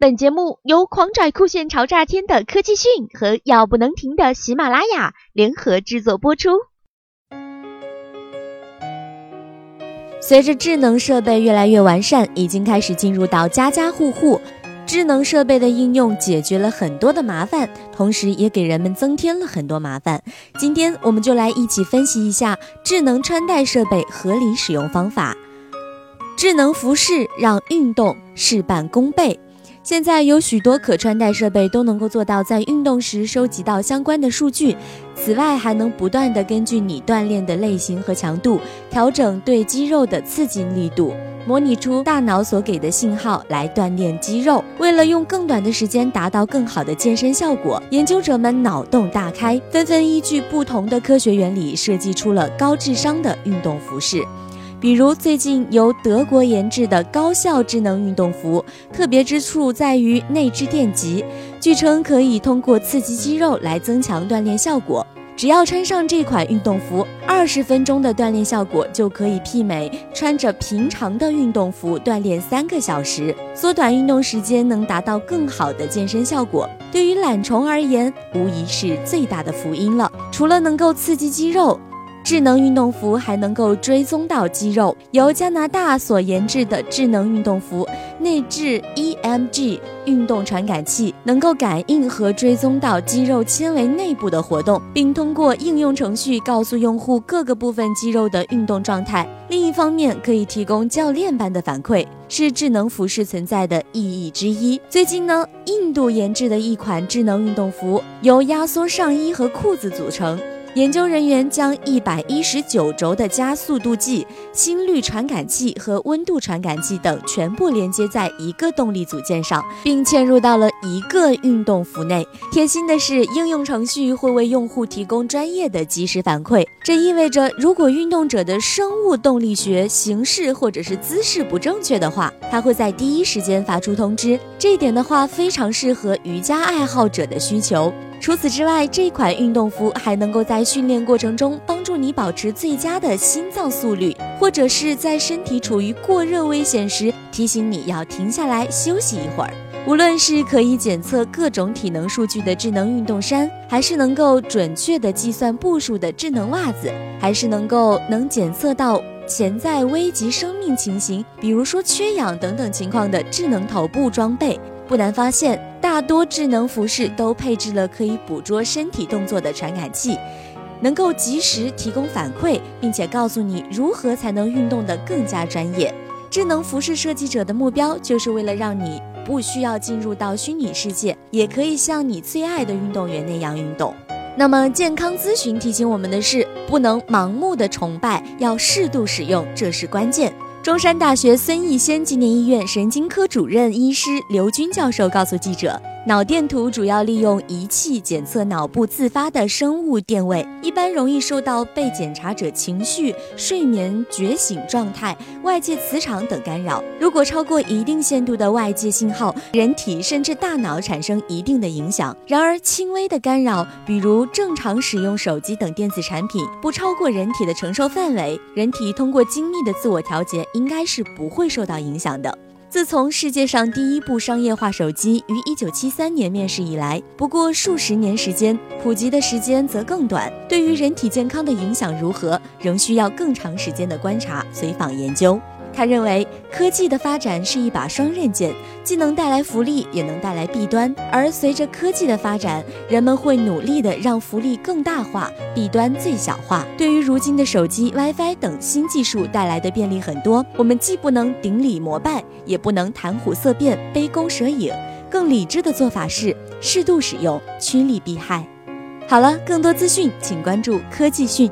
本节目由狂拽酷炫潮炸天的科技讯和要不能停的喜马拉雅联合制作播出。随着智能设备越来越完善，已经开始进入到家家户户。智能设备的应用解决了很多的麻烦，同时也给人们增添了很多麻烦。今天我们就来一起分析一下智能穿戴设备合理使用方法。智能服饰让运动事半功倍。现在有许多可穿戴设备都能够做到在运动时收集到相关的数据，此外还能不断的根据你锻炼的类型和强度，调整对肌肉的刺激力度，模拟出大脑所给的信号来锻炼肌肉。为了用更短的时间达到更好的健身效果，研究者们脑洞大开，纷纷依据不同的科学原理设计出了高智商的运动服饰。比如最近由德国研制的高效智能运动服，特别之处在于内置电极，据称可以通过刺激肌肉来增强锻炼效果。只要穿上这款运动服，二十分钟的锻炼效果就可以媲美穿着平常的运动服锻炼三个小时，缩短运动时间，能达到更好的健身效果。对于懒虫而言，无疑是最大的福音了。除了能够刺激肌肉。智能运动服还能够追踪到肌肉。由加拿大所研制的智能运动服内置 EMG 运动传感器，能够感应和追踪到肌肉纤维内部的活动，并通过应用程序告诉用户各个部分肌肉的运动状态。另一方面，可以提供教练般的反馈，是智能服饰存在的意义之一。最近呢，印度研制的一款智能运动服由压缩上衣和裤子组成。研究人员将一百一十九轴的加速度计、心率传感器和温度传感器等全部连接在一个动力组件上，并嵌入到了一个运动服内。贴心的是，应用程序会为用户提供专业的即时反馈。这意味着，如果运动者的生物动力学形式或者是姿势不正确的话，它会在第一时间发出通知。这一点的话，非常适合瑜伽爱好者的需求。除此之外，这款运动服还能够在训练过程中帮助你保持最佳的心脏速率，或者是在身体处于过热危险时提醒你要停下来休息一会儿。无论是可以检测各种体能数据的智能运动衫，还是能够准确的计算步数的智能袜子，还是能够能检测到潜在危及生命情形，比如说缺氧等等情况的智能头部装备。不难发现，大多智能服饰都配置了可以捕捉身体动作的传感器，能够及时提供反馈，并且告诉你如何才能运动得更加专业。智能服饰设计者的目标，就是为了让你不需要进入到虚拟世界，也可以像你最爱的运动员那样运动。那么，健康咨询提醒我们的是，不能盲目的崇拜，要适度使用，这是关键。中山大学孙逸仙纪念医院神经科主任医师刘军教授告诉记者。脑电图主要利用仪器检测脑部自发的生物电位，一般容易受到被检查者情绪、睡眠、觉醒状态、外界磁场等干扰。如果超过一定限度的外界信号，人体甚至大脑产生一定的影响。然而，轻微的干扰，比如正常使用手机等电子产品，不超过人体的承受范围，人体通过精密的自我调节，应该是不会受到影响的。自从世界上第一部商业化手机于1973年面世以来，不过数十年时间，普及的时间则更短。对于人体健康的影响如何，仍需要更长时间的观察、随访研究。他认为，科技的发展是一把双刃剑，既能带来福利，也能带来弊端。而随着科技的发展，人们会努力的让福利更大化，弊端最小化。对于如今的手机、WiFi 等新技术带来的便利很多，我们既不能顶礼膜拜，也不能谈虎色变、杯弓蛇影。更理智的做法是适度使用，趋利避害。好了，更多资讯请关注科技讯。